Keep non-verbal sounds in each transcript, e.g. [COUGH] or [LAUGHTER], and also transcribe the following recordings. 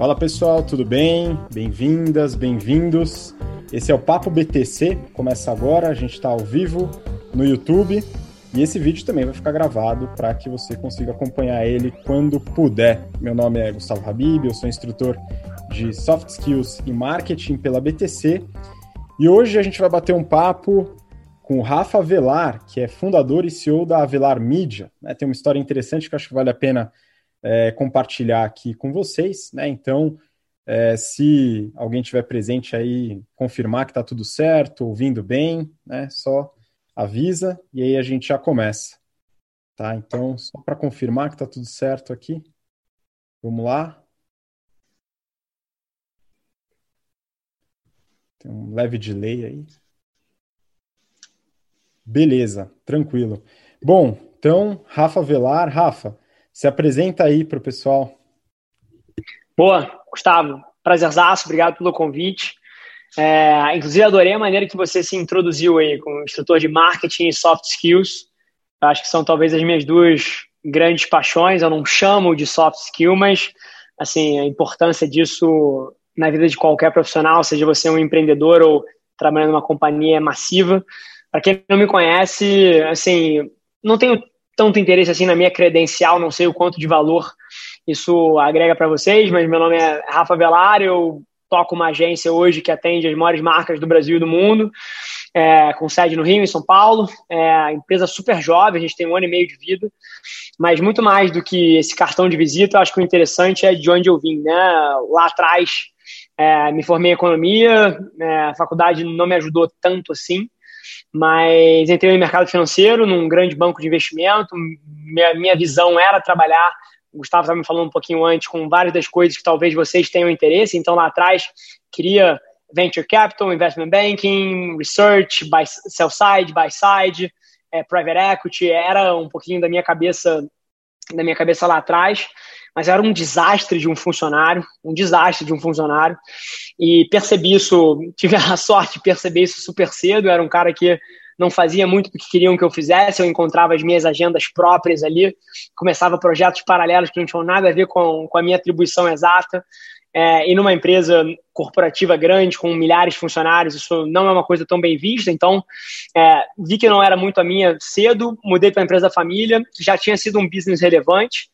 Fala pessoal, tudo bem? Bem-vindas, bem-vindos. Esse é o Papo BTC, começa agora, a gente está ao vivo no YouTube e esse vídeo também vai ficar gravado para que você consiga acompanhar ele quando puder. Meu nome é Gustavo Habib, eu sou instrutor de Soft Skills e Marketing pela BTC e hoje a gente vai bater um papo com o Rafa Velar, que é fundador e CEO da Avelar Media. Né? Tem uma história interessante que acho que vale a pena é, compartilhar aqui com vocês, né? Então, é, se alguém tiver presente aí, confirmar que está tudo certo, ouvindo bem, né? Só avisa e aí a gente já começa. Tá? Então, só para confirmar que está tudo certo aqui. Vamos lá. Tem um leve delay aí. Beleza, tranquilo. Bom, então, Rafa Velar, Rafa, se apresenta aí para o pessoal. Boa, Gustavo, prazerzaço, obrigado pelo convite. É, inclusive, adorei a maneira que você se introduziu aí como instrutor de marketing e soft skills. Acho que são talvez as minhas duas grandes paixões. Eu não chamo de soft skill, mas assim a importância disso na vida de qualquer profissional, seja você um empreendedor ou trabalhando numa companhia massiva. Para quem não me conhece, assim, não tenho tanto interesse assim na minha credencial, não sei o quanto de valor isso agrega para vocês, mas meu nome é Rafa Velar, eu toco uma agência hoje que atende as maiores marcas do Brasil e do mundo, é, com sede no Rio, em São Paulo. É, empresa super jovem, a gente tem um ano e meio de vida, mas muito mais do que esse cartão de visita, eu acho que o interessante é de onde eu vim. Né? Lá atrás, é, me formei em economia, é, a faculdade não me ajudou tanto assim, mas entrei no mercado financeiro, num grande banco de investimento. Minha, minha visão era trabalhar o Gustavo estava me falando um pouquinho antes, com várias das coisas que talvez vocês tenham interesse. Então, lá atrás, queria venture capital, investment banking, research, buy, sell side, buy side, é, private equity. Era um pouquinho da minha cabeça, da minha cabeça lá atrás. Mas era um desastre de um funcionário, um desastre de um funcionário. E percebi isso, [LAUGHS] tive a sorte de perceber isso super cedo. Era um cara que não fazia muito o que queriam que eu fizesse, eu encontrava as minhas agendas próprias ali, começava projetos paralelos que não tinham nada a ver com, com a minha atribuição exata. É, e numa empresa corporativa grande, com milhares de funcionários, isso não é uma coisa tão bem vista. Então, é, vi que não era muito a minha cedo, mudei para a empresa da família, que já tinha sido um business relevante,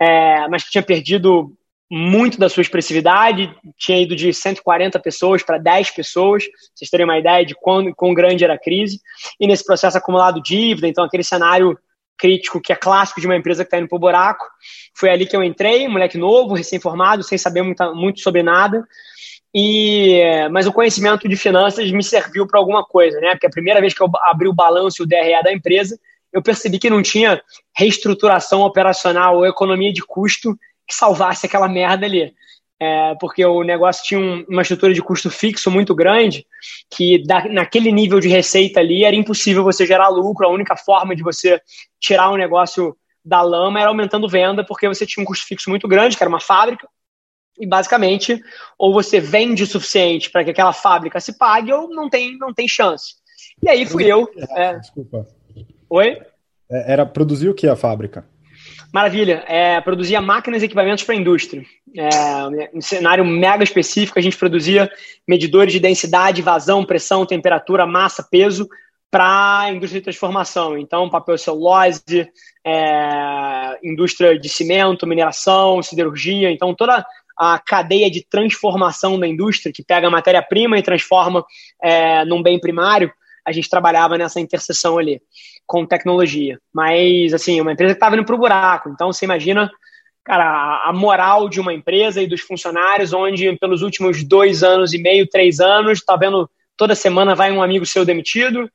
é, mas que tinha perdido muito da sua expressividade, tinha ido de 140 pessoas para 10 pessoas, vocês terem uma ideia de quão, quão grande era a crise, e nesse processo acumulado dívida, então aquele cenário crítico que é clássico de uma empresa que está indo para o buraco, foi ali que eu entrei, moleque novo, recém-formado, sem saber muito, muito sobre nada, e mas o conhecimento de finanças me serviu para alguma coisa, né? Porque a primeira vez que eu abri o balanço e o DRE da empresa, eu percebi que não tinha reestruturação operacional ou economia de custo que salvasse aquela merda ali. É, porque o negócio tinha um, uma estrutura de custo fixo muito grande, que da, naquele nível de receita ali era impossível você gerar lucro. A única forma de você tirar um negócio da lama era aumentando venda, porque você tinha um custo fixo muito grande, que era uma fábrica, e basicamente, ou você vende o suficiente para que aquela fábrica se pague, ou não tem, não tem chance. E aí fui eu. É... Desculpa. Oi? É, era produzir o que a fábrica? Maravilha. É, produzia máquinas e equipamentos para a indústria. É, um cenário mega específico, a gente produzia medidores de densidade, vazão, pressão, temperatura, massa, peso para a indústria de transformação. Então, papel celulose, é, indústria de cimento, mineração, siderurgia. Então, toda a cadeia de transformação da indústria, que pega a matéria-prima e transforma é, num bem primário, a gente trabalhava nessa interseção ali com tecnologia. Mas, assim, uma empresa que estava indo para o buraco. Então, você imagina, cara, a moral de uma empresa e dos funcionários, onde pelos últimos dois anos e meio, três anos, tá vendo toda semana vai um amigo seu demitido,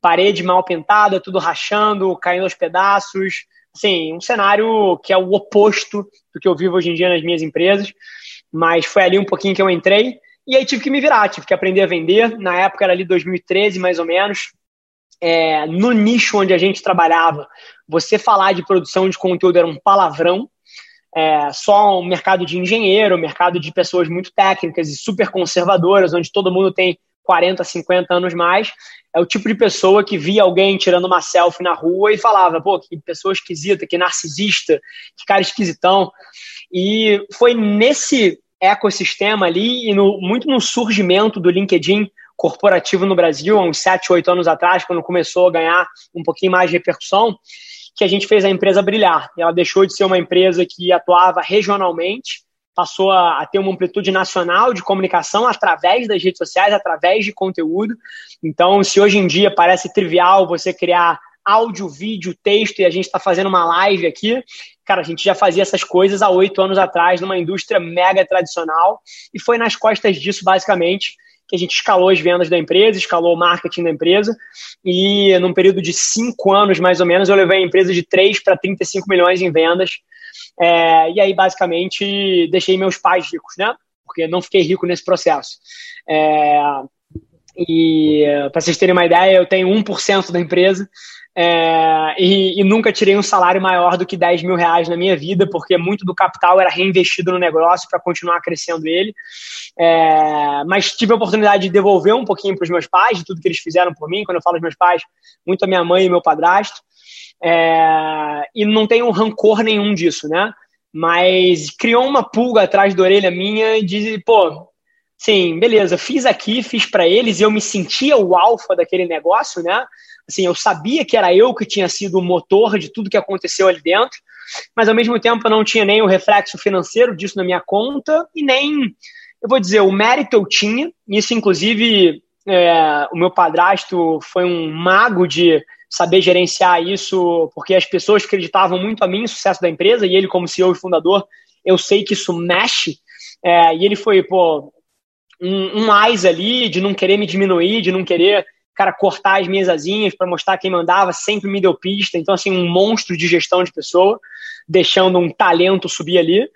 parede mal pintada, tudo rachando, caindo aos pedaços. Assim, um cenário que é o oposto do que eu vivo hoje em dia nas minhas empresas. Mas foi ali um pouquinho que eu entrei. E aí tive que me virar, tive que aprender a vender. Na época era ali 2013, mais ou menos é, no nicho onde a gente trabalhava, você falar de produção de conteúdo era um palavrão. É, só um mercado de engenheiro, mercado de pessoas muito técnicas e super conservadoras, onde todo mundo tem 40, 50 anos mais. É o tipo de pessoa que via alguém tirando uma selfie na rua e falava, pô, que pessoa esquisita, que narcisista, que cara esquisitão. E foi nesse ecossistema ali e no, muito no surgimento do LinkedIn corporativo no Brasil, há uns 7, 8 anos atrás, quando começou a ganhar um pouquinho mais de repercussão, que a gente fez a empresa brilhar. Ela deixou de ser uma empresa que atuava regionalmente, passou a, a, ter uma amplitude nacional de comunicação através das redes sociais, através de conteúdo. Então, se hoje em dia parece trivial você criar áudio, vídeo, texto e a gente está fazendo uma live aqui, cara, a gente já fazia essas coisas há oito anos atrás numa indústria mega tradicional e foi nas costas disso, basicamente, que a gente escalou as vendas da empresa, escalou o marketing da empresa, e num período de cinco anos, mais ou menos, eu levei a empresa de 3 para 35 milhões em vendas. É, e aí, basicamente, deixei meus pais ricos, né? Porque não fiquei rico nesse processo. É, e, para vocês terem uma ideia, eu tenho 1% da empresa, é, e, e, nunca tirei um salário maior do que 10 mil reais na minha vida, porque muito do capital era reinvestido no negócio para continuar crescendo ele. É, mas tive a oportunidade de devolver um pouquinho para os meus pais, de tudo que eles fizeram por mim. Quando eu falo dos meus pais, muito a minha mãe e meu padrasto. É, e não tenho rancor nenhum disso, né? Mas criou uma pulga atrás da orelha minha de, pô, sim, beleza, fiz aqui, fiz para eles, eu me sentia o alfa daquele negócio, né? Assim, eu sabia que era eu que tinha sido o motor de tudo que aconteceu ali dentro, mas ao mesmo tempo eu não tinha nem o reflexo financeiro disso na minha conta e nem, eu vou dizer, o mérito eu tinha. Isso, inclusive, é, o meu padrasto foi um mago de saber gerenciar isso, porque as pessoas acreditavam muito a mim no sucesso da empresa e ele, como CEO e fundador, eu sei que isso mexe. É, e ele foi, pô, um, um mais ali de não querer me diminuir, de não querer cara, cortar as minhas asinhas para mostrar quem mandava, sempre me deu pista. Então, assim, um monstro de gestão de pessoa, deixando um talento subir ali.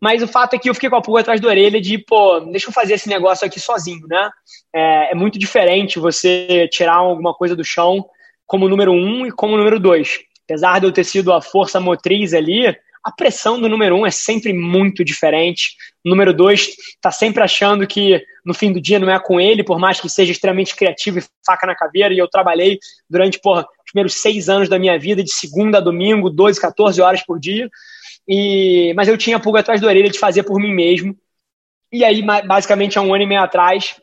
Mas o fato é que eu fiquei com a pulga atrás da orelha de, pô, deixa eu fazer esse negócio aqui sozinho, né? É, é muito diferente você tirar alguma coisa do chão como número um e como número dois. Apesar de eu ter sido a força motriz ali, a pressão do número um é sempre muito diferente. Número dois está sempre achando que no fim do dia não é com ele, por mais que seja extremamente criativo e faca na caveira. E eu trabalhei durante porra, os primeiros seis anos da minha vida, de segunda a domingo, 12, 14 horas por dia. E, mas eu tinha a pulga atrás da orelha de fazer por mim mesmo. E aí, basicamente, há um ano e meio atrás,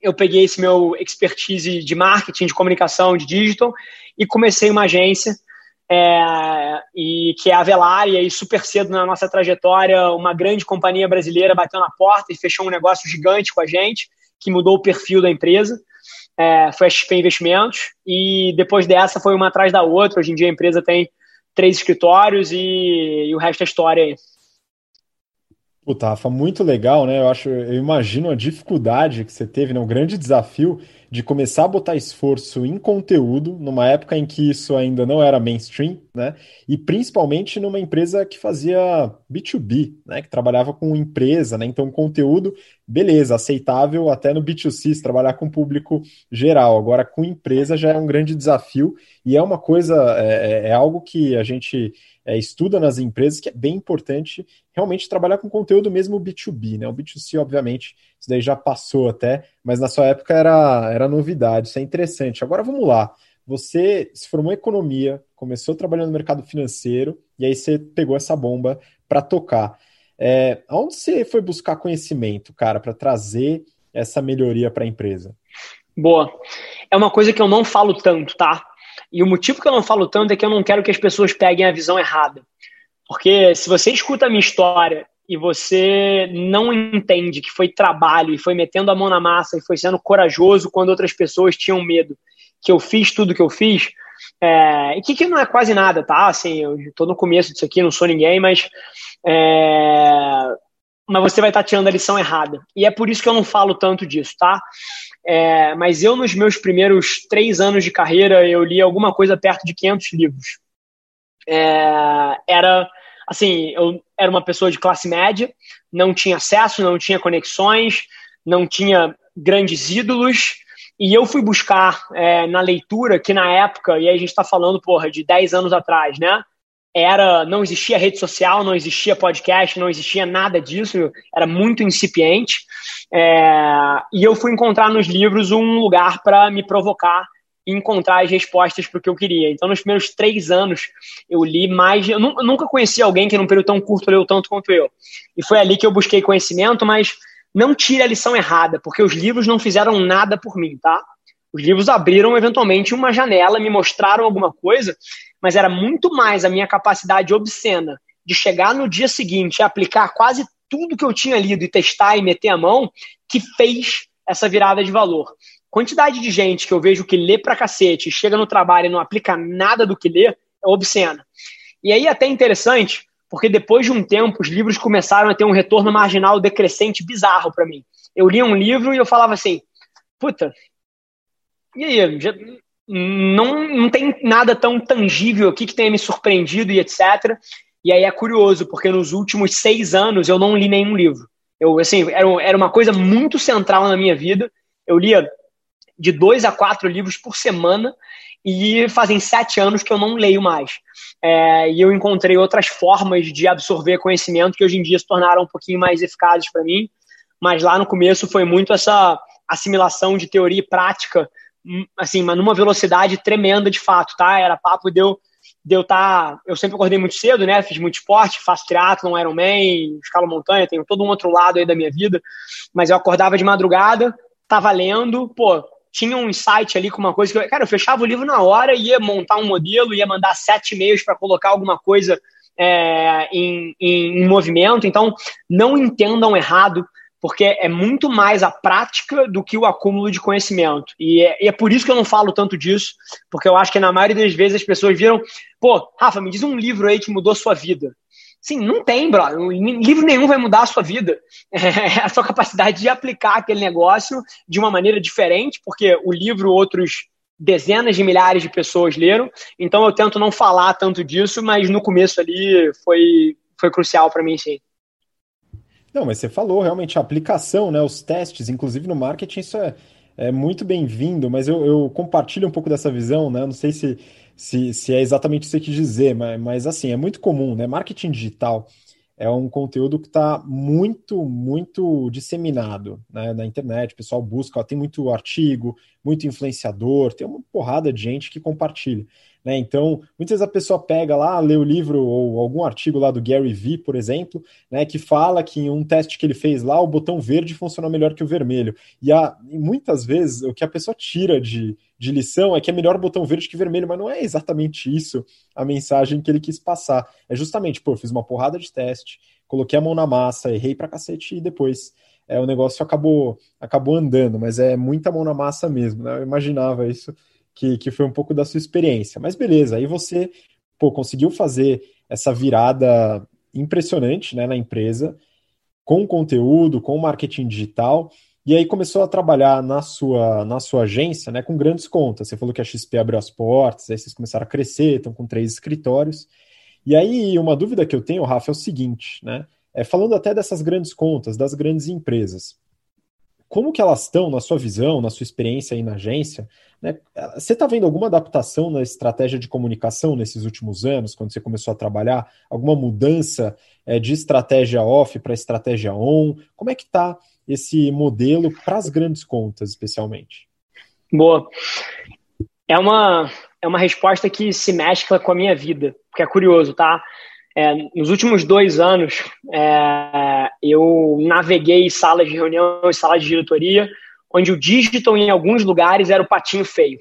eu peguei esse meu expertise de marketing, de comunicação, de digital e comecei uma agência é, e que é a Velar, e super cedo na nossa trajetória, uma grande companhia brasileira bateu na porta e fechou um negócio gigante com a gente, que mudou o perfil da empresa, é, foi a XP Investimentos, e depois dessa foi uma atrás da outra, hoje em dia a empresa tem três escritórios e, e o resto é história aí. Puta, Rafa, muito legal, né? Eu acho, eu imagino a dificuldade que você teve, né? Um grande desafio de começar a botar esforço em conteúdo numa época em que isso ainda não era mainstream, né? E principalmente numa empresa que fazia B2B, né? Que trabalhava com empresa, né? Então, conteúdo, beleza, aceitável até no B2C, se trabalhar com público geral. Agora, com empresa já é um grande desafio e é uma coisa, é, é, é algo que a gente é, estuda nas empresas, que é bem importante realmente trabalhar com conteúdo mesmo B2B, né? O B2C, obviamente, isso daí já passou até, mas na sua época era, era novidade, isso é interessante. Agora vamos lá. Você se formou em economia, começou trabalhando no mercado financeiro, e aí você pegou essa bomba para tocar. É, onde você foi buscar conhecimento, cara, para trazer essa melhoria para a empresa? Boa. É uma coisa que eu não falo tanto, tá? E o motivo que eu não falo tanto é que eu não quero que as pessoas peguem a visão errada. Porque se você escuta a minha história e você não entende que foi trabalho e foi metendo a mão na massa e foi sendo corajoso quando outras pessoas tinham medo, que eu fiz tudo que eu fiz, é, e que, que não é quase nada, tá? Assim, eu estou no começo disso aqui, não sou ninguém, mas é, mas você vai estar tirando a lição errada. E é por isso que eu não falo tanto disso, tá? É, mas eu, nos meus primeiros três anos de carreira, eu li alguma coisa perto de 500 livros. É, era, assim, eu era uma pessoa de classe média, não tinha acesso, não tinha conexões, não tinha grandes ídolos, e eu fui buscar é, na leitura, que na época, e aí a gente está falando, porra, de 10 anos atrás, né? Era, não existia rede social, não existia podcast, não existia nada disso, era muito incipiente. É, e eu fui encontrar nos livros um lugar para me provocar encontrar as respostas para o que eu queria. Então, nos primeiros três anos, eu li mais. Eu nunca conheci alguém que, num período tão curto, leu tanto quanto eu. E foi ali que eu busquei conhecimento, mas não tire a lição errada, porque os livros não fizeram nada por mim, tá? Os livros abriram eventualmente uma janela, me mostraram alguma coisa, mas era muito mais a minha capacidade obscena de chegar no dia seguinte e aplicar quase tudo que eu tinha lido e testar e meter a mão que fez essa virada de valor. Quantidade de gente que eu vejo que lê pra cacete, chega no trabalho e não aplica nada do que lê, é obscena. E aí até interessante, porque depois de um tempo os livros começaram a ter um retorno marginal decrescente bizarro para mim. Eu lia um livro e eu falava assim, puta, e aí, já, não, não tem nada tão tangível aqui que tenha me surpreendido e etc. E aí é curioso, porque nos últimos seis anos eu não li nenhum livro. Eu, assim, era, era uma coisa muito central na minha vida. Eu lia de dois a quatro livros por semana e fazem sete anos que eu não leio mais. É, e eu encontrei outras formas de absorver conhecimento que hoje em dia se tornaram um pouquinho mais eficazes para mim. Mas lá no começo foi muito essa assimilação de teoria e prática Hum, assim, mas numa velocidade tremenda de fato, tá? Era papo de eu, de eu tá, eu sempre acordei muito cedo, né? Fiz muito esporte, faço triatlon, Ironman, escalo montanha, tenho todo um outro lado aí da minha vida, mas eu acordava de madrugada, tava lendo, pô, tinha um insight ali com uma coisa que eu, cara, eu fechava o livro na hora, ia montar um modelo, ia mandar sete e-mails para colocar alguma coisa é, em, em, em movimento, então não entendam errado porque é muito mais a prática do que o acúmulo de conhecimento. E é, e é, por isso que eu não falo tanto disso, porque eu acho que na maioria das vezes as pessoas viram, pô, Rafa, me diz um livro aí que mudou sua vida. Sim, não tem, brother. Livro nenhum vai mudar a sua vida. [LAUGHS] É a sua capacidade de aplicar aquele negócio de uma maneira diferente, porque o livro outros dezenas de milhares de pessoas leram. Então eu tento não falar tanto disso, mas no começo ali foi, foi crucial para mim, sim. Não, mas você falou realmente a aplicação, né? Os testes, inclusive no marketing, isso é, é muito bem-vindo, mas eu, eu, compartilho um pouco dessa visão, né? Não sei se, se, se é exatamente isso que quis dizer, mas, mas assim, é muito comum, né? Marketing digital é um conteúdo que está muito, muito disseminado né, na internet. O pessoal busca, ó, tem muito artigo, muito influenciador, tem uma porrada de gente que compartilha. Né? Então, muitas vezes a pessoa pega lá, lê o livro ou algum artigo lá do Gary Vee, por exemplo, né, que fala que em um teste que ele fez lá, o botão verde funciona melhor que o vermelho. E, a, e muitas vezes o que a pessoa tira de, de lição é que é melhor botão verde que vermelho, mas não é exatamente isso a mensagem que ele quis passar. É justamente, pô, fiz uma porrada de teste, coloquei a mão na massa, errei pra cacete e depois é, o negócio acabou, acabou andando, mas é muita mão na massa mesmo, né? Eu imaginava isso que, que foi um pouco da sua experiência. Mas beleza, aí você pô, conseguiu fazer essa virada impressionante né, na empresa, com conteúdo, com marketing digital, e aí começou a trabalhar na sua, na sua agência né, com grandes contas. Você falou que a XP abriu as portas, aí vocês começaram a crescer, estão com três escritórios. E aí, uma dúvida que eu tenho, Rafa, é o seguinte, né? É, falando até dessas grandes contas, das grandes empresas, como que elas estão, na sua visão, na sua experiência aí na agência, né? Você está vendo alguma adaptação na estratégia de comunicação nesses últimos anos, quando você começou a trabalhar? Alguma mudança é, de estratégia off para estratégia on? Como é que está esse modelo para as grandes contas, especialmente? Boa. É uma, é uma resposta que se mescla com a minha vida, porque é curioso, tá? É, nos últimos dois anos, é, eu naveguei salas de reunião e salas de diretoria onde o digital em alguns lugares era o patinho feio.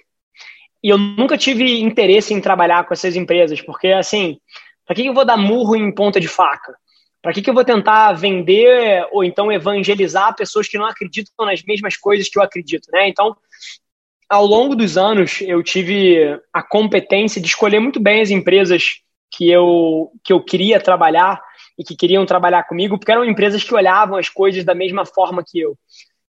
E eu nunca tive interesse em trabalhar com essas empresas, porque assim, para que eu vou dar murro em ponta de faca? Para que eu vou tentar vender ou então evangelizar pessoas que não acreditam nas mesmas coisas que eu acredito, né? Então, ao longo dos anos, eu tive a competência de escolher muito bem as empresas que eu, que eu queria trabalhar e que queriam trabalhar comigo, porque eram empresas que olhavam as coisas da mesma forma que eu.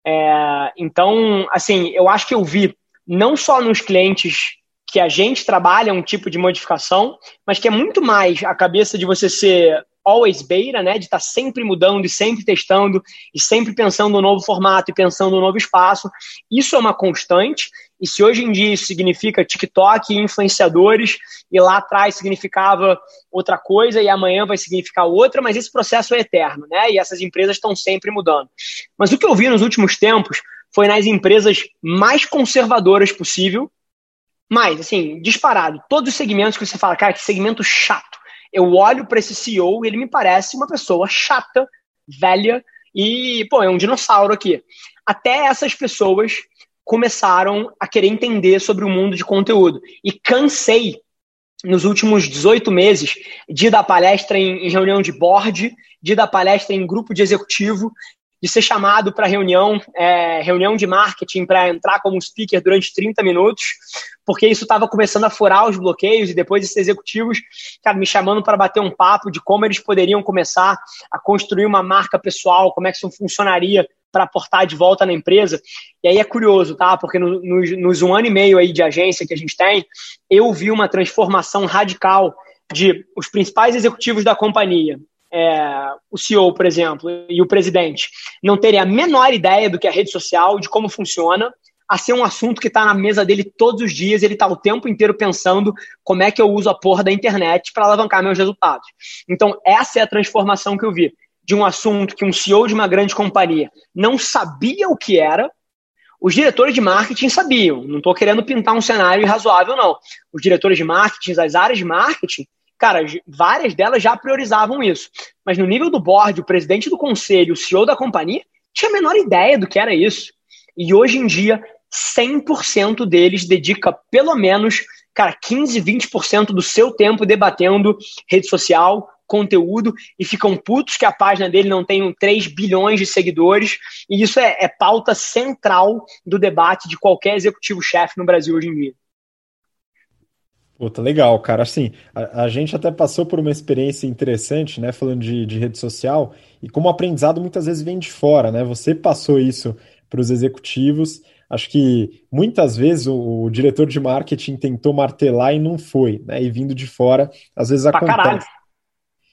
É, então, assim, eu acho que eu vi não só nos clientes que a gente trabalha um tipo de modificação, mas que é muito mais a cabeça de você ser always beta, né, de estar tá sempre mudando e sempre testando e sempre pensando no novo formato e pensando no novo espaço. Isso é uma constante. E se hoje em dia isso significa TikTok e influenciadores, e lá atrás significava outra coisa e amanhã vai significar outra, mas esse processo é eterno, né? E essas empresas estão sempre mudando. Mas o que eu vi nos últimos tempos foi nas empresas mais conservadoras possível Mas, assim, disparado, todos os segmentos que você fala, cara, que segmento chato. Eu olho para esse CEO e ele me parece uma pessoa chata, velha e, pô, é um dinossauro aqui. Até essas pessoas começaram a querer entender sobre o mundo de conteúdo. E cansei, nos últimos 18 meses, de dar palestra em, em reunião de board, de dar palestra em grupo de executivo, de ser chamado para reunião, é, reunião de marketing para entrar como speaker durante 30 minutos, porque isso estava começando a furar os bloqueios e depois esses executivos cara, me chamando para bater um papo de como eles poderiam começar a construir uma marca pessoal, como é que isso funcionaria para aportar de volta na empresa. E aí é curioso, tá? Porque no, nos, nos um ano e meio aí de agência que a gente tem, eu vi uma transformação radical de os principais executivos da companhia é, o CEO, por exemplo, e o presidente não terem a menor ideia do que é rede social, de como funciona, a ser um assunto que está na mesa dele todos os dias, ele está o tempo inteiro pensando como é que eu uso a porra da internet para alavancar meus resultados. Então, essa é a transformação que eu vi de um assunto que um CEO de uma grande companhia não sabia o que era, os diretores de marketing sabiam. Não estou querendo pintar um cenário irrazoável, não. Os diretores de marketing, as áreas de marketing, Cara, várias delas já priorizavam isso. Mas no nível do board, o presidente do conselho, o CEO da companhia, tinha a menor ideia do que era isso. E hoje em dia, 100% deles dedica pelo menos, cara, 15, 20% do seu tempo debatendo rede social, conteúdo e ficam putos que a página dele não tem 3 bilhões de seguidores. E isso é, é pauta central do debate de qualquer executivo-chefe no Brasil hoje em dia. Puta, legal, cara. Assim, a, a, gente até passou por uma experiência interessante, né? Falando de, de rede social, e como aprendizado muitas vezes vem de fora, né? Você passou isso para os executivos. Acho que muitas vezes o, o, diretor de marketing tentou martelar e não foi, né? E vindo de fora, às vezes pra acontece.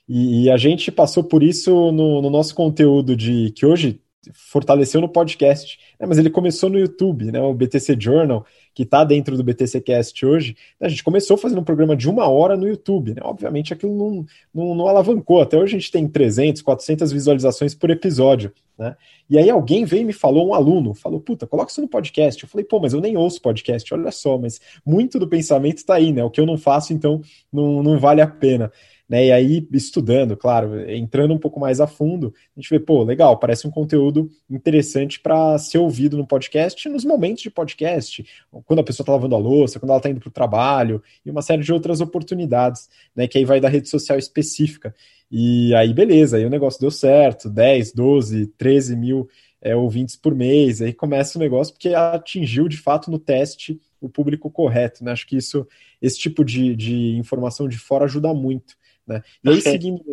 E, e, a gente passou por isso no, no nosso conteúdo de que hoje fortaleceu no podcast, né, mas ele começou no YouTube, né, o BTC Journal, que está dentro do BTC Cast hoje. A gente começou fazendo um programa de uma hora no YouTube, né, obviamente aquilo não, não, não, alavancou, até hoje a gente tem 300, 400 visualizações por episódio, né, e aí alguém veio e me falou, um aluno, falou, puta, coloca isso no podcast, eu falei, pô, mas eu nem ouço podcast, olha só, mas muito do pensamento está aí, né, o que eu não faço, então não, não vale a pena. Né? E aí, estudando, claro, entrando um pouco mais a fundo, a gente vê, pô, legal, parece um conteúdo interessante para ser ouvido no podcast, nos momentos de podcast, quando a pessoa está lavando a louça, quando ela está indo para o trabalho, e uma série de outras oportunidades, né? Que aí vai da rede social específica. E aí, beleza, aí o negócio deu certo, 10, 12, 13 mil é, ouvintes por mês, aí começa o negócio porque atingiu de fato no teste o público correto, né? Acho que isso, esse tipo de, de informação de fora ajuda muito. Né? E aí, seguindo,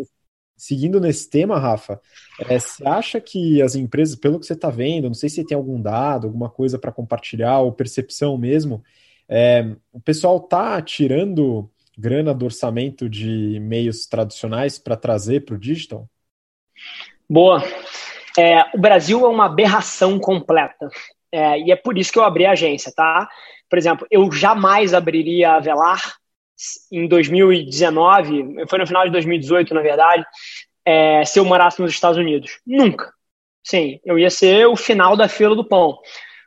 seguindo nesse tema, Rafa, é, você acha que as empresas, pelo que você está vendo, não sei se tem algum dado, alguma coisa para compartilhar, ou percepção mesmo, é, o pessoal está tirando grana do orçamento de meios tradicionais para trazer para o digital? Boa. É, o Brasil é uma aberração completa. É, e é por isso que eu abri a agência, tá? Por exemplo, eu jamais abriria a Velar em 2019, foi no final de 2018, na verdade, é, se eu morasse nos Estados Unidos. Nunca. Sim, eu ia ser o final da fila do pão.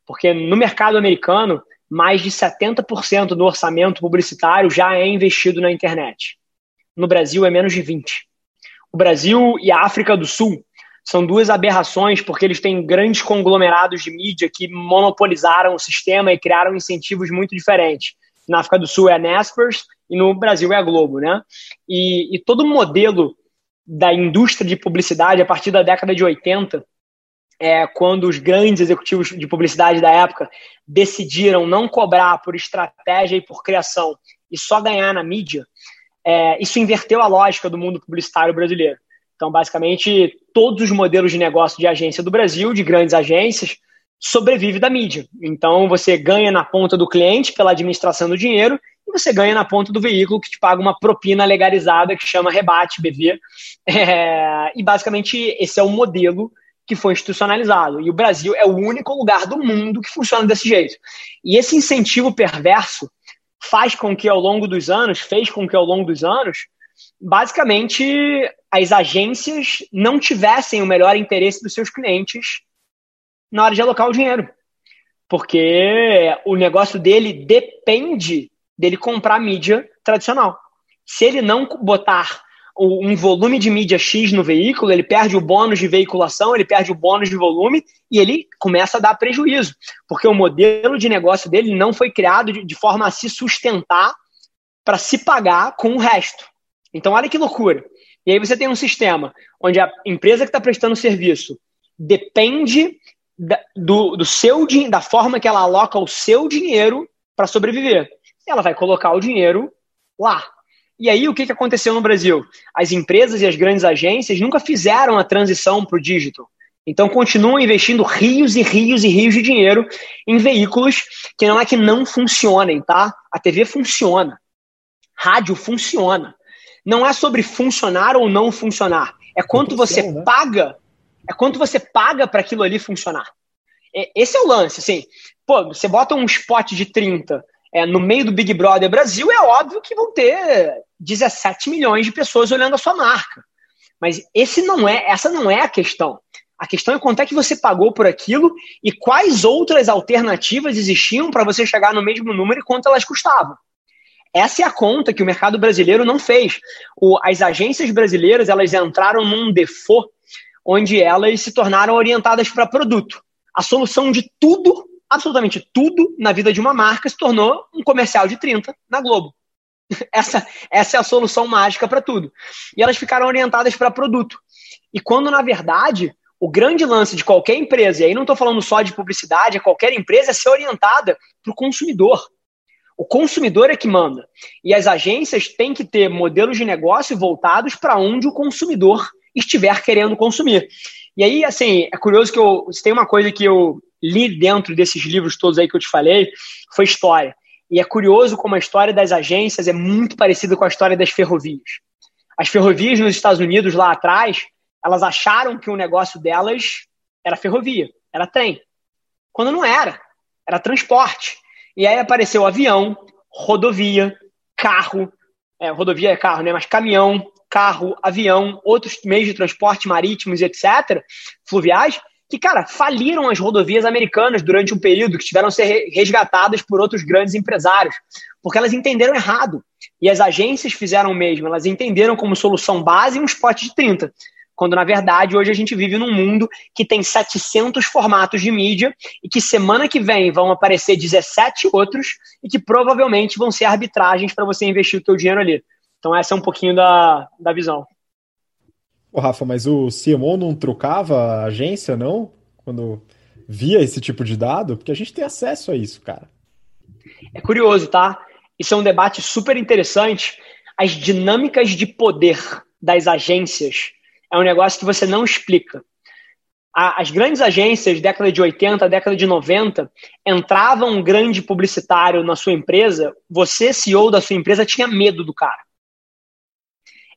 Porque no mercado americano, mais de 70% do orçamento publicitário já é investido na internet. No Brasil é menos de 20%. O Brasil e a África do Sul são duas aberrações porque eles têm grandes conglomerados de mídia que monopolizaram o sistema e criaram incentivos muito diferentes. Na África do Sul é a Naspers e no Brasil é a Globo, né? E, e todo o modelo da indústria de publicidade a partir da década de 80, é, quando os grandes executivos de publicidade da época decidiram não cobrar por estratégia e por criação e só ganhar na mídia, é, isso inverteu a lógica do mundo publicitário brasileiro. Então, basicamente, todos os modelos de negócio de agência do Brasil, de grandes agências, sobrevive da mídia. Então, você ganha na ponta do cliente pela administração do dinheiro e você ganha na ponta do veículo que te paga uma propina legalizada que chama rebate, BV. É, e basicamente esse é o modelo que foi institucionalizado. E o Brasil é o único lugar do mundo que funciona desse jeito. E esse incentivo perverso faz com que ao longo dos anos, fez com que ao longo dos anos, basicamente as agências não tivessem o melhor interesse dos seus clientes na hora de alocar o dinheiro. porque o negócio dele depende dele comprar mídia tradicional. Se ele não botar um volume de mídia X no veículo, ele perde o bônus de veiculação, ele perde o bônus de volume e ele começa a dar prejuízo, porque o modelo de negócio dele não foi criado de, forma a se sustentar para se pagar com o resto. Então, olha que loucura. E aí você tem um sistema onde a empresa que está prestando serviço depende da, do, do seu da forma que ela aloca o seu dinheiro para sobreviver. Ela vai colocar o dinheiro lá. E aí, o que, que aconteceu no Brasil? As empresas e as grandes agências nunca fizeram a transição para o digital. Então, continuam investindo rios e rios e rios de dinheiro em veículos que não é que não funcionem, tá? A TV funciona. Rádio funciona. Não é sobre funcionar ou não funcionar. É quanto você né? paga. É quanto você paga para aquilo ali funcionar. Esse é o lance, assim. Pô, você bota um spot de 30 é, no meio do Big Brother Brasil, é óbvio que vão ter 17 milhões de pessoas olhando a sua marca. Mas esse não é, essa não é a questão. A questão é quanto é que você pagou por aquilo e quais outras alternativas existiam para você chegar no mesmo número e quanto elas custavam. Essa é a conta que o mercado brasileiro não fez. O, as agências brasileiras elas entraram num default onde elas se tornaram orientadas para produto. A solução de tudo absolutamente tudo na vida de uma marca se tornou um comercial de 30 na Globo. [LAUGHS] Essa, essa é a solução mágica para tudo. E elas ficaram orientadas para produto. E quando, na verdade, o grande lance de qualquer empresa, e aí não estou falando só de publicidade, é qualquer empresa é ser orientada para o consumidor. O consumidor é que manda. E as agências têm que ter modelos de negócio voltados para onde o consumidor estiver querendo consumir. E aí, assim, é curioso que eu, se tem uma coisa que eu li dentro desses livros todos aí que eu te falei foi história. E é curioso como a história das agências é muito parecida com a história das ferrovias. As ferrovias nos Estados Unidos, lá atrás, elas acharam que o negócio delas era ferrovia, era trem. Quando não era, era transporte. E aí apareceu avião, rodovia, carro, é, rodovia é carro, né? Mas caminhão, carro, avião, outros meios de transporte marítimos, etc., fluviais, que, cara, faliram as rodovias americanas durante um período, que tiveram que ser resgatadas por outros grandes empresários, porque elas entenderam errado. E as agências fizeram o mesmo, elas entenderam como solução base um spot de 30, quando na verdade hoje a gente vive num mundo que tem 700 formatos de mídia e que semana que vem vão aparecer 17 outros e que provavelmente vão ser arbitragens para você investir o seu dinheiro ali. Então essa é um pouquinho da, da visão. Ô, Rafa, mas o CMO não trocava a agência, não? Quando via esse tipo de dado? Porque a gente tem acesso a isso, cara. É curioso, tá? Isso é um debate super interessante. As dinâmicas de poder das agências é um negócio que você não explica. As grandes agências, década de 80, década de 90, entrava um grande publicitário na sua empresa, você, CEO da sua empresa, tinha medo do cara.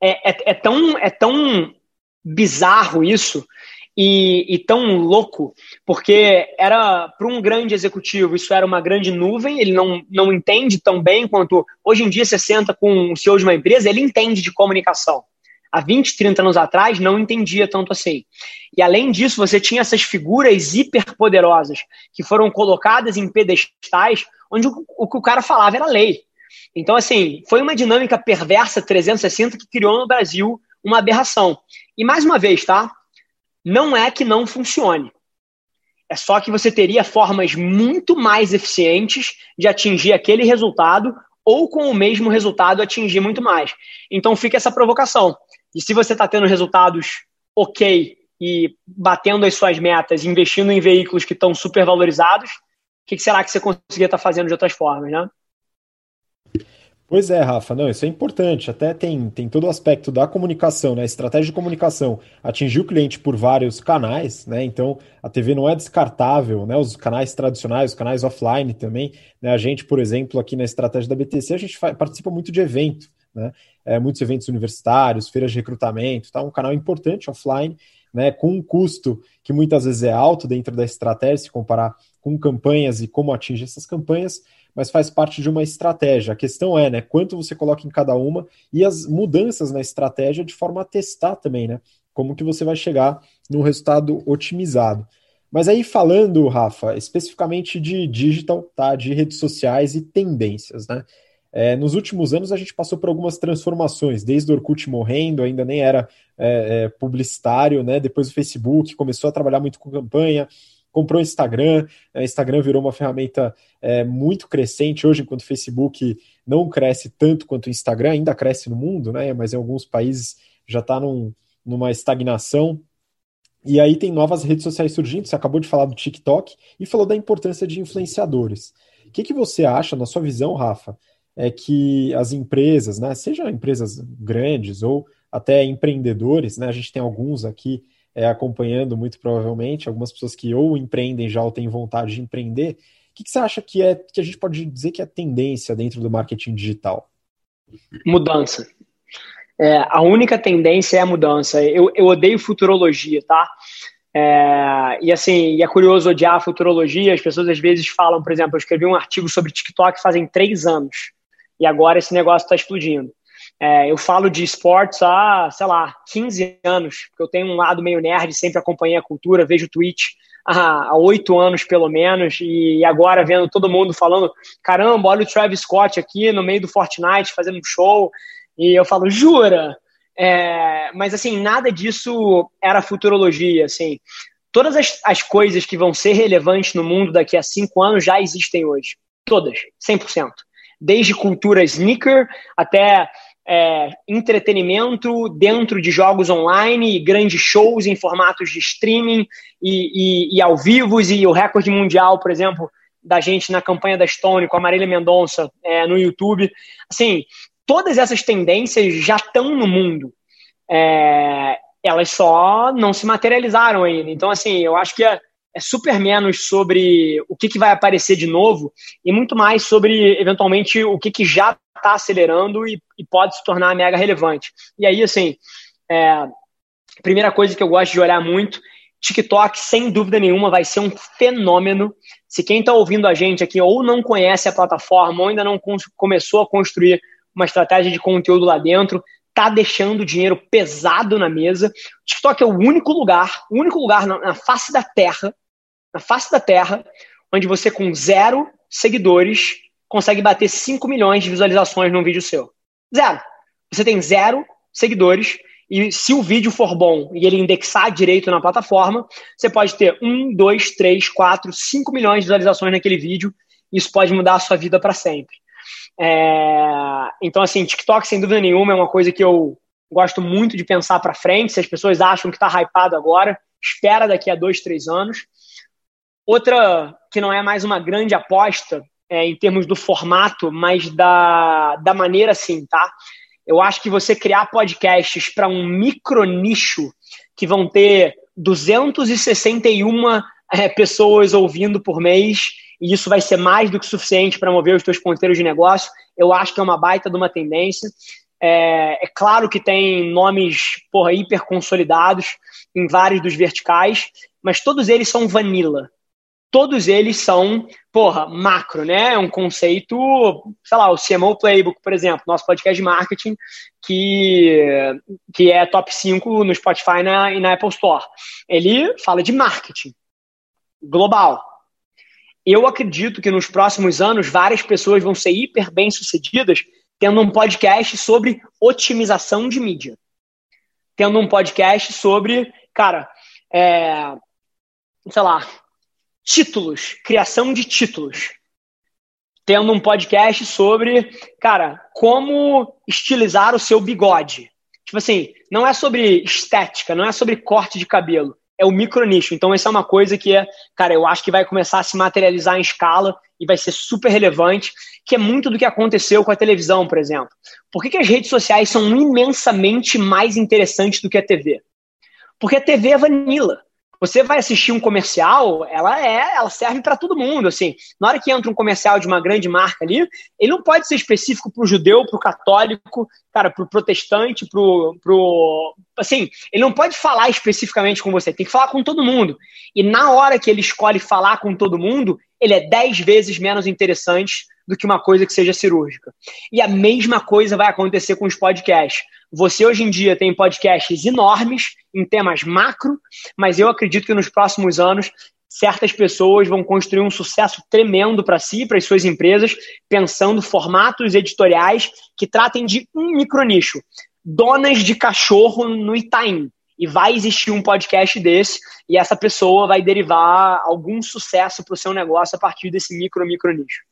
É, é, é tão, é tão bizarro isso e, e, tão louco, porque era para um grande executivo, isso era uma grande nuvem, ele não, não entende tão bem quanto hoje em dia você senta com o CEO de uma empresa, ele entende de comunicação. Há 20, 30 anos atrás, não entendia tanto assim. E além disso, você tinha essas figuras hiperpoderosas que foram colocadas em pedestais onde o, o que o cara falava era lei. Então, assim, foi uma dinâmica perversa 360 que criou no Brasil uma aberração. E mais uma vez, tá? Não é que não funcione. É só que você teria formas muito mais eficientes de atingir aquele resultado ou com o mesmo resultado atingir muito mais. Então fica essa provocação. E se você está tendo resultados ok e batendo as suas metas, investindo em veículos que estão super valorizados, o que, será que você conseguia estar tá fazendo de outras formas, né? Pois é, Rafa, não, isso é importante. Até tem, tem todo o aspecto da comunicação, né? Estratégia de comunicação, atingir o cliente por vários canais, né? Então a TV não é descartável, né? Os canais tradicionais, os canais offline também. Né? A gente, por exemplo, aqui na estratégia da BTC, a gente participa muito de evento, né? É, muitos eventos universitários, feiras de recrutamento, tá? Um canal importante offline, né? Com um custo que muitas vezes é alto dentro da estratégia, se comparar com campanhas e como atingir essas campanhas mas faz parte de uma estratégia. A questão é, né, quanto você coloca em cada uma e as mudanças na estratégia de forma a testar também, né, como que você vai chegar num resultado otimizado. Mas aí falando, Rafa, especificamente de digital, tá? De redes sociais e tendências, né? É, nos últimos anos a gente passou por algumas transformações, desde o Orkut morrendo, ainda nem era é, é, publicitário, né? Depois o Facebook começou a trabalhar muito com campanha, comprou o Instagram, o é, Instagram virou uma ferramenta é, muito crescente hoje, enquanto o Facebook não cresce tanto quanto o Instagram, ainda cresce no mundo, né? Mas em alguns países já está num, numa estagnação. E aí tem novas redes sociais surgindo. Você acabou de falar do TikTok e falou da importância de influenciadores. O que, que você acha, na sua visão, Rafa, é que as empresas, né, sejam empresas grandes ou até empreendedores, né, a gente tem alguns aqui é, acompanhando muito provavelmente, algumas pessoas que ou empreendem já ou têm vontade de empreender. O que, que você acha que é que a gente pode dizer que é tendência dentro do marketing digital? Mudança. É, a única tendência é a mudança. Eu, eu odeio futurologia, tá? É, e assim, e é curioso odiar a futurologia. As pessoas às vezes falam, por exemplo, eu escrevi um artigo sobre TikTok fazem três anos e agora esse negócio está explodindo. É, eu falo de esportes há, sei lá, 15 anos, porque eu tenho um lado meio nerd, sempre acompanhei a cultura, vejo Twitch há oito anos pelo menos, e agora vendo todo mundo falando: caramba, olha o Travis Scott aqui no meio do Fortnite fazendo um show, e eu falo: jura? É, mas assim, nada disso era futurologia, assim. Todas as, as coisas que vão ser relevantes no mundo daqui a cinco anos já existem hoje. Todas, 100% desde cultura sneaker até é, entretenimento dentro de jogos online, grandes shows em formatos de streaming e, e, e, ao vivo, e o recorde mundial, por exemplo, da gente na campanha da Stone com a Marília Mendonça é, no YouTube. Assim, todas essas tendências já estão no mundo. É, elas só não se materializaram ainda. Então, assim, eu acho que é, é super menos sobre o que, que vai aparecer de novo e muito mais sobre, eventualmente, o que, que já está acelerando e, e, pode se tornar mega relevante. E aí, assim, é, primeira coisa que eu gosto de olhar muito, TikTok, sem dúvida nenhuma, vai ser um fenômeno. Se quem está ouvindo a gente aqui ou não conhece a plataforma ou ainda não começou a construir uma estratégia de conteúdo lá dentro, tá deixando dinheiro pesado na mesa. O TikTok é o único lugar, o único lugar na, na face da Terra na face da Terra, onde você com zero seguidores consegue bater 5 milhões de visualizações num vídeo seu. Zero. Você tem zero seguidores e se o vídeo for bom e ele indexar direito na plataforma, você pode ter 1, 2, 3, 4, 5 milhões de visualizações naquele vídeo. Isso pode mudar a sua vida para sempre. É... Então, assim, TikTok, sem dúvida nenhuma, é uma coisa que eu gosto muito de pensar para frente. Se as pessoas acham que está hypado agora, espera daqui a dois, três anos. Outra que não é mais uma grande aposta é, em termos do formato, mas da, da maneira assim, tá? Eu acho que você criar podcasts para um micro nicho que vão ter 261 é, pessoas ouvindo por mês, e isso vai ser mais do que suficiente para mover os teus ponteiros de negócio, eu acho que é uma baita de uma tendência. É, é claro que tem nomes porra, hiper consolidados em vários dos verticais, mas todos eles são vanilla todos eles são, porra, macro, né? É um conceito, sei lá, o CMO Playbook, por exemplo, nosso podcast de marketing, que, que é top 5 no Spotify na, e na Apple Store. Ele fala de marketing global. Eu acredito que nos próximos anos várias pessoas vão ser hiper bem sucedidas tendo um podcast sobre otimização de mídia. Tendo um podcast sobre, cara, é, sei lá, títulos, criação de títulos. Tendo um podcast sobre, cara, como estilizar o seu bigode. Tipo assim, não é sobre estética, não é sobre corte de cabelo, é o micro nicho. Então, essa é uma coisa que é, cara, eu acho que vai começar a se materializar em escala e vai ser super relevante, que é muito do que aconteceu com a televisão, por exemplo. Por que, que as redes sociais são imensamente mais interessantes do que a TV? Porque a TV é vanilla. Você vai assistir um comercial, ela é, ela serve para todo mundo, assim. Na hora que entra um comercial de uma grande marca ali, ele não pode ser específico para o judeu, para o católico, cara, para o protestante, para pro, assim, ele não pode falar especificamente com você, tem que falar com todo mundo. E na hora que ele escolhe falar com todo mundo, ele é dez vezes menos interessante do que uma coisa que seja cirúrgica. E a mesma coisa vai acontecer com os podcasts. Você hoje em dia tem podcasts enormes em temas macro, mas eu acredito que nos próximos anos certas pessoas vão construir um sucesso tremendo para si, para as suas empresas, pensando formatos editoriais que tratem de um micronicho. Donas de cachorro no Itaim. E vai existir um podcast desse, e essa pessoa vai derivar algum sucesso para o seu negócio a partir desse micro, micro nicho.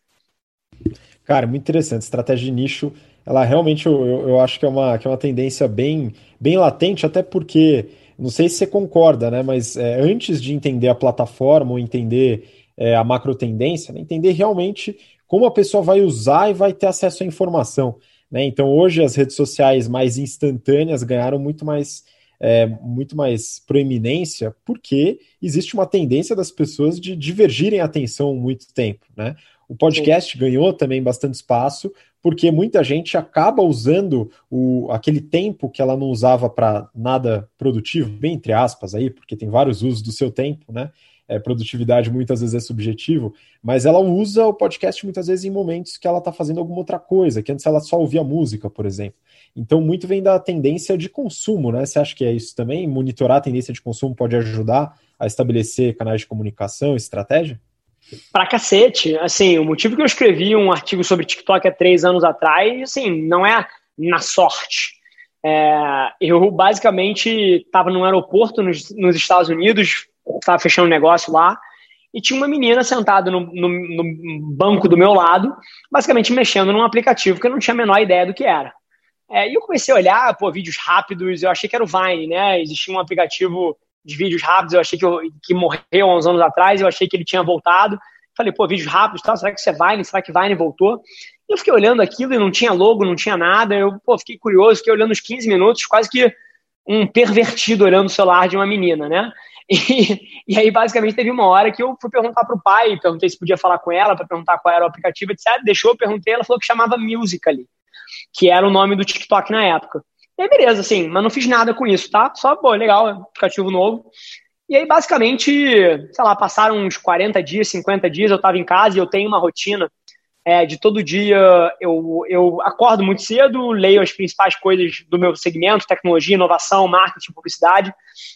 Cara, muito interessante. Estratégia de nicho, ela realmente eu, eu acho que é, uma, que é uma tendência bem, bem latente, até porque não sei se você concorda, né? Mas é, antes de entender a plataforma ou entender é, a macro tendência, né, entender realmente como a pessoa vai usar e vai ter acesso à informação. Né? Então, hoje, as redes sociais mais instantâneas ganharam muito mais, é, muito mais proeminência, porque existe uma tendência das pessoas de divergirem a atenção muito tempo. Né? O podcast Sim. ganhou também bastante espaço, porque muita gente acaba usando o, aquele tempo que ela não usava para nada produtivo, bem entre aspas aí, porque tem vários usos do seu tempo, né? É, produtividade muitas vezes é subjetivo, mas ela usa o podcast muitas vezes em momentos que ela está fazendo alguma outra coisa, que antes ela só ouvia música, por exemplo. Então, muito vem da tendência de consumo, né? Você acha que é isso também? Monitorar a tendência de consumo pode ajudar a estabelecer canais de comunicação, estratégia? Pra cacete. Assim, o motivo que eu escrevi um artigo sobre TikTok há três anos atrás, assim, não é na sorte. É, eu basicamente estava num aeroporto nos, nos Estados Unidos, estava fechando um negócio lá, e tinha uma menina sentada no, no, no, banco do meu lado, basicamente mexendo num aplicativo que eu não tinha a menor ideia do que era. É, e eu comecei a olhar, pô, vídeos rápidos, eu achei que era o Vine, né? Existia um aplicativo de vídeos rápidos, eu achei que, eu, que morreu há uns anos atrás, eu achei que ele tinha voltado. Falei, pô, vídeos rápidos, será que isso é Vine? Será que Vine voltou? E eu fiquei olhando aquilo e não tinha logo, não tinha nada. Eu, pô, fiquei curioso, fiquei olhando uns 15 minutos, quase que um pervertido olhando o celular de uma menina, né? [LAUGHS] E, e aí, basicamente, teve uma hora que eu fui perguntar pro pai, perguntei se podia falar com ela, para perguntar qual era o aplicativo, etc. Deixou, eu perguntei, ela falou que chamava Musical.ly, que era o nome do TikTok na época. E aí, beleza, assim, mas não fiz nada com isso, tá? Só, pô, legal, aplicativo novo. E aí, basicamente, sei lá, passaram uns 40 dias, 50 dias, eu estava em casa e eu tenho uma rotina é, de todo dia. Eu, eu acordo muito cedo, leio as principais coisas do meu segmento, tecnologia, inovação, marketing, publicidade,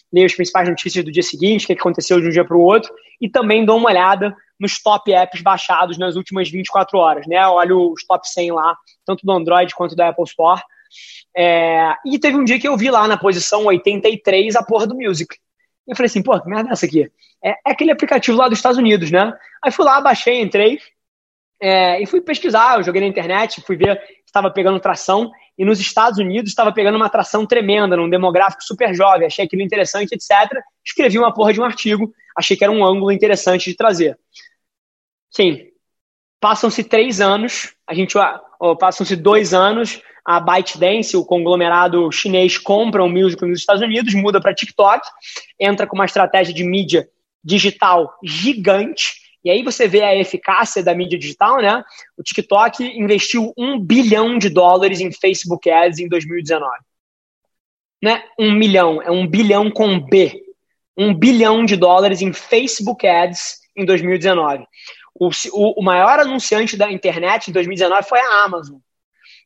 leio as principais notícias do dia seguinte, o que aconteceu de um dia para o outro, e também dou uma olhada nos top apps baixados nas últimas 24 horas, né? Olho os top 100 lá, tanto do Android quanto da Apple Store. É, e teve um dia que eu vi lá na posição 83 a porra do Music. E eu falei assim, pô, que merda é essa aqui? É, é, aquele aplicativo lá dos Estados Unidos, né? Aí fui lá, baixei, entrei é, e fui pesquisar. Eu joguei na internet, fui ver estava pegando tração. E nos Estados Unidos estava pegando uma tração tremenda, num demográfico super jovem. Achei aquilo interessante, etc. Escrevi uma porra de um artigo. Achei que era um ângulo interessante de trazer. Sim, passam-se três anos, a gente, passam-se dois anos, a ByteDance, o conglomerado chinês, compra o Music nos Estados Unidos, muda para TikTok, entra com uma estratégia de mídia digital gigante, e aí você vê a eficácia da mídia digital, né? O TikTok investiu um bilhão de dólares em Facebook Ads em 2019. Não é um milhão, é um bilhão com B. Um bilhão de dólares em Facebook Ads em 2019. O, o, o maior anunciante da internet em 2019 foi a Amazon.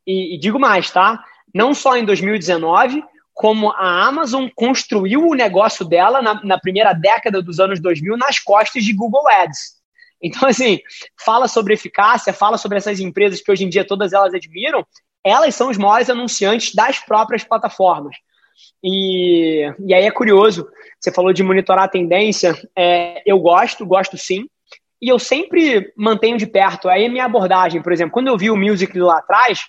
E, e digo mais, tá? Não só em 2019, como a Amazon construiu o negócio dela na, na, primeira década dos anos 2000 nas costas de Google Ads. Então, assim, fala sobre eficácia, fala sobre essas empresas que hoje em dia todas elas admiram, elas são os maiores anunciantes das próprias plataformas. E, e aí é curioso, você falou de monitorar a tendência, é, eu gosto, gosto sim, e eu sempre mantenho de perto. Aí a minha abordagem, por exemplo, quando eu vi o Music lá atrás,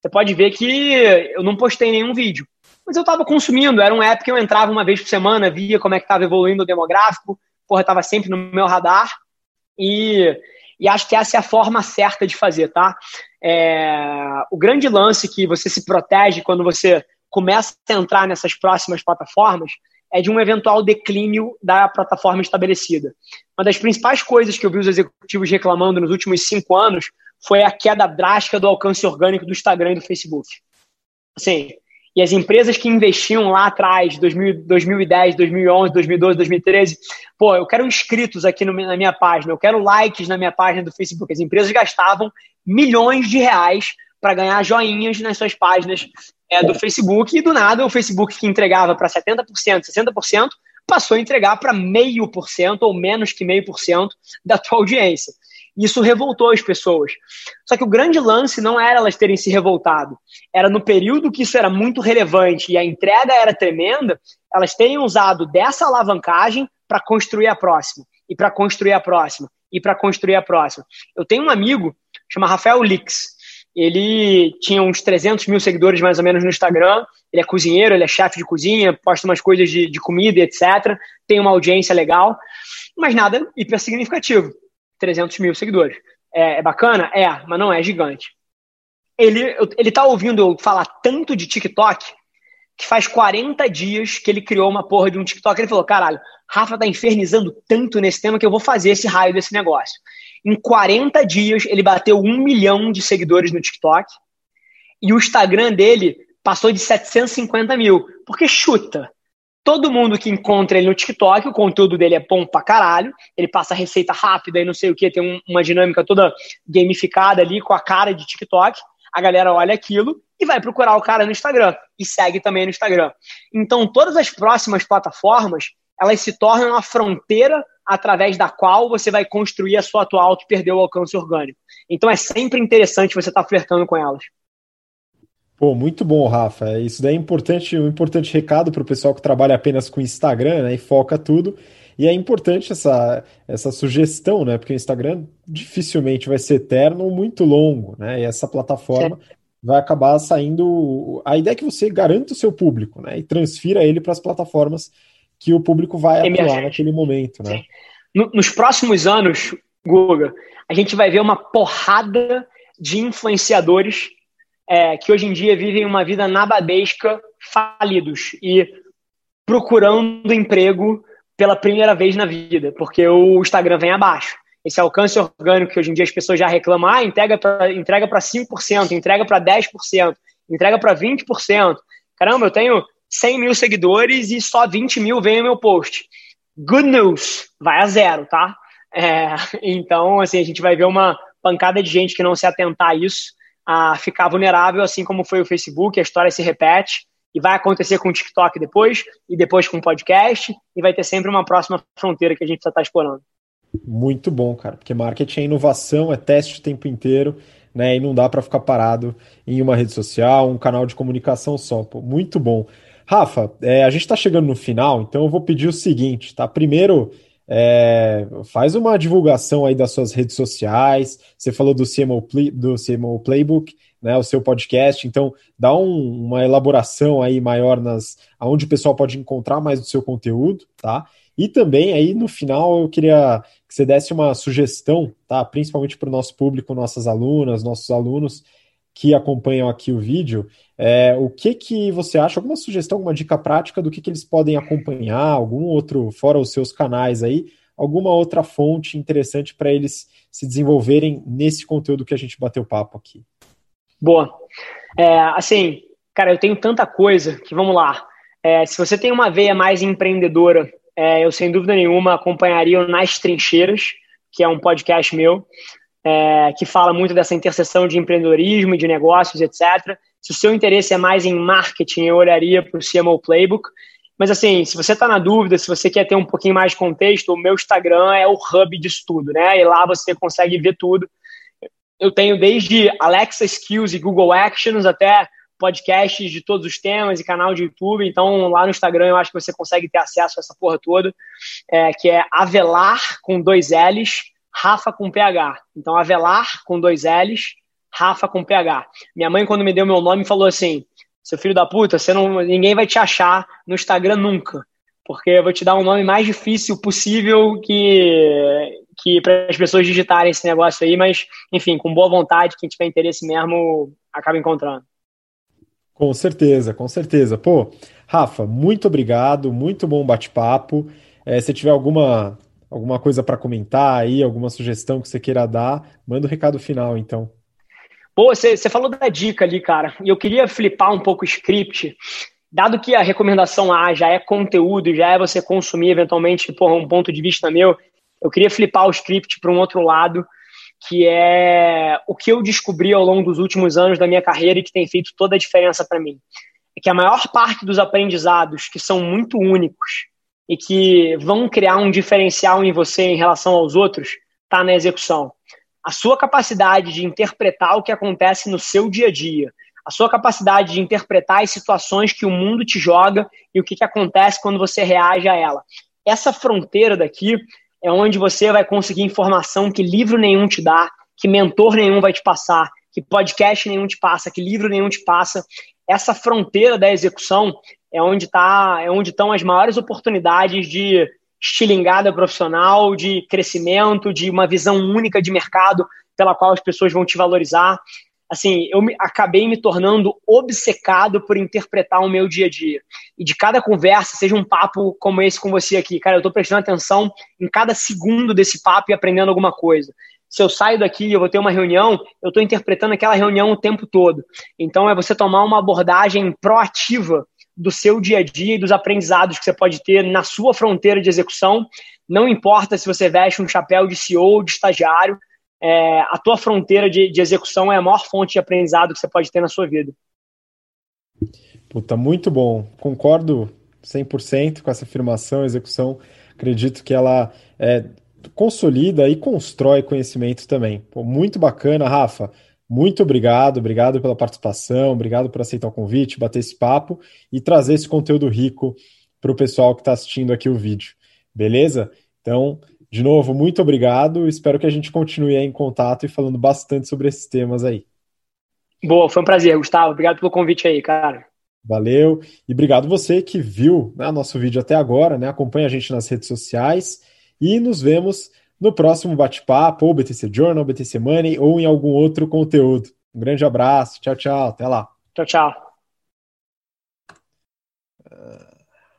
você pode ver que eu não postei nenhum vídeo. Mas eu estava consumindo, era um app que eu entrava uma vez por semana, via como é que estava evoluindo o demográfico, porra, estava sempre no meu radar. E, e acho que essa é a forma certa de fazer, tá? É, o grande lance que você se protege quando você começa a entrar nessas próximas plataformas é de um eventual declínio da plataforma estabelecida. Uma das principais coisas que eu vi os executivos reclamando nos últimos cinco anos foi a queda drástica do alcance orgânico do Instagram e do Facebook. Assim, e as empresas que investiam lá atrás, 2010, 2011, 2012, 2013, pô, eu quero inscritos aqui no, na minha página, eu quero likes na minha página do Facebook. As empresas gastavam milhões de reais para ganhar joinhas nas suas páginas é, do Facebook e do nada o Facebook que entregava para 70%, 60%, passou a entregar para meio por cento ou menos que meio por cento da tua audiência. Isso revoltou as pessoas. Só que o grande lance não era elas terem se revoltado. Era no período que isso era muito relevante e a entrega era tremenda, elas terem usado dessa alavancagem para construir a próxima, e para construir a próxima, e para construir a próxima. Eu tenho um amigo, chama Rafael Lix. Ele tinha uns 300 mil seguidores mais ou menos no Instagram. Ele é cozinheiro, ele é chefe de cozinha, posta umas coisas de, de comida, etc. Tem uma audiência legal, mas nada hiper significativo. 300 mil seguidores. É, é, bacana? É, mas não é gigante. Ele, ele tá ouvindo eu falar tanto de TikTok que faz 40 dias que ele criou uma porra de um TikTok. Ele falou: caralho, Rafa tá infernizando tanto nesse tema que eu vou fazer esse raio desse negócio. Em 40 dias, ele bateu um milhão de seguidores no TikTok e o Instagram dele passou de 750 mil. Porque chuta, Todo mundo que encontra ele no TikTok, o conteúdo dele é bom pra caralho. Ele passa receita rápida e não sei o que, tem um, uma dinâmica toda gamificada ali com a cara de TikTok. A galera olha aquilo e vai procurar o cara no Instagram e segue também no Instagram. Então, todas as próximas plataformas elas se tornam a fronteira através da qual você vai construir a sua atual que perdeu o alcance orgânico. Então, é sempre interessante você estar tá flertando com elas. Pô, muito bom, Rafa. Isso daí é importante, um importante recado para o pessoal que trabalha apenas com Instagram né, e foca tudo. E é importante essa, essa sugestão, né? Porque o Instagram dificilmente vai ser eterno ou muito longo, né? E essa plataforma vai acabar saindo. A ideia é que você garanta o seu público, né? E transfira ele para as plataformas que o público vai atuar naquele momento, né? Nos próximos anos, Guga, a gente vai ver uma porrada de influenciadores é, que hoje em dia vivem uma vida nababesca, falidos e procurando emprego pela primeira vez na vida, porque o Instagram vem abaixo. Esse alcance orgânico que hoje em dia as pessoas já reclamam, ah, entrega para entrega 5%, entrega para 10%, entrega para 20%. Caramba, eu tenho 100 mil seguidores e só 20 mil vem no meu post. Good news, vai a zero, tá? É, [LAUGHS] então, assim, a gente vai ver uma pancada de gente que não se atentar a isso a ficar vulnerável, assim como foi o Facebook, a história se repete e vai acontecer com o TikTok depois, e depois com o podcast, e vai ter sempre uma próxima fronteira que a gente estar explorando. Muito bom, cara, porque marketing é inovação, é teste o tempo inteiro, né? E não dá para ficar parado em uma rede social, um canal de comunicação só. Pô, muito bom. Rafa, é, a gente está chegando no final, então eu vou pedir o seguinte, tá? Primeiro, é, faz uma divulgação aí das suas redes sociais. Você falou do CMO, Play, do CMO Playbook, né, o seu podcast. Então, dá um, uma elaboração aí maior nas aonde o pessoal pode encontrar mais do seu conteúdo, tá? E também aí no final eu queria que você desse uma sugestão, tá? Principalmente para o nosso público, nossas alunas, nossos alunos que acompanham aqui o vídeo, é, o que que você acha? Alguma sugestão, alguma dica prática do que, que eles podem acompanhar? Algum outro, fora os seus canais aí, alguma outra fonte interessante para eles se desenvolverem nesse conteúdo que a gente bateu papo aqui? Boa. É, assim, cara, eu tenho tanta coisa que vamos lá. É, se você tem uma veia mais empreendedora, é, eu sem dúvida nenhuma acompanharia o Nas Trincheiras, que é um podcast meu é, que fala muito dessa interseção de empreendedorismo e de negócios, etc. Se o seu interesse é mais em marketing, eu olharia para o CMO Playbook. Mas assim, se você está na dúvida, se você quer ter um pouquinho mais de contexto, o meu Instagram é o hub disso tudo, né? E lá você consegue ver tudo. Eu tenho desde Alexa Skills e Google Actions até podcasts de todos os temas e canal de YouTube. Então, lá no Instagram eu acho que você consegue ter acesso a essa porra toda, é, que é Avelar com dois L's Rafa com PH. Então, Avelar com dois L's, Rafa com PH. Minha mãe, quando me deu meu nome, falou assim: seu filho da puta, você não, ninguém vai te achar no Instagram nunca. Porque eu vou te dar um nome mais difícil possível que, que para as pessoas digitarem esse negócio aí, mas, enfim, com boa vontade, quem tiver interesse mesmo, acaba encontrando. Com certeza, com certeza. Pô, Rafa, muito obrigado, muito bom bate-papo. É, se tiver alguma alguma coisa para comentar aí, alguma sugestão que você queira dar, manda o um recado final, então. Pô, você falou da dica ali, cara, e eu queria flipar um pouco o script. Dado que a recomendação A já é conteúdo, já é você consumir eventualmente por um ponto de vista meu, eu queria flipar o script para um outro lado, que é o que eu descobri ao longo dos últimos anos da minha carreira e que tem feito toda a diferença para mim. É que a maior parte dos aprendizados que são muito únicos e que vão criar um diferencial em você em relação aos outros está na execução. A sua capacidade de interpretar o que acontece no seu dia a dia, a sua capacidade de interpretar as situações que o mundo te joga e o que, que acontece quando você reage a ela. Essa fronteira daqui é onde você vai conseguir informação que livro nenhum te dá, que mentor nenhum vai te passar, que podcast nenhum te passa, que livro nenhum te passa. Essa fronteira da execução é onde tá, é onde estão as maiores oportunidades de estilingada profissional, de crescimento, de uma visão única de mercado pela qual as pessoas vão te valorizar. Assim, eu me, acabei me tornando obcecado por interpretar o meu dia a dia. E de cada conversa, seja um papo como esse com você aqui, cara, eu estou prestando atenção em cada segundo desse papo e aprendendo alguma coisa. Se eu saio daqui e eu vou ter uma reunião, eu estou interpretando aquela reunião o tempo todo. Então, é você tomar uma abordagem proativa do seu dia a dia e dos aprendizados que você pode ter na sua fronteira de execução. Não importa se você veste um chapéu de CEO ou de estagiário, é, a tua fronteira de, de execução é a maior fonte de aprendizado que você pode ter na sua vida. Puta, muito bom. Concordo 100% com essa afirmação, execução. Acredito que ela é, consolida e constrói conhecimento também. Pô, muito bacana, Rafa. Muito obrigado, obrigado pela participação, obrigado por aceitar o convite, bater esse papo e trazer esse conteúdo rico para o pessoal que está assistindo aqui o vídeo. Beleza? Então, de novo, muito obrigado. Espero que a gente continue em contato e falando bastante sobre esses temas aí. Boa, foi um prazer, Gustavo. Obrigado pelo convite aí, cara. Valeu. E obrigado você que viu né, nosso vídeo até agora, né? Acompanha a gente nas redes sociais e nos vemos no próximo bate-papo, ou BTC Journal, BTC Money, ou em algum outro conteúdo. Um grande abraço, tchau, tchau, até lá. Tchau, tchau.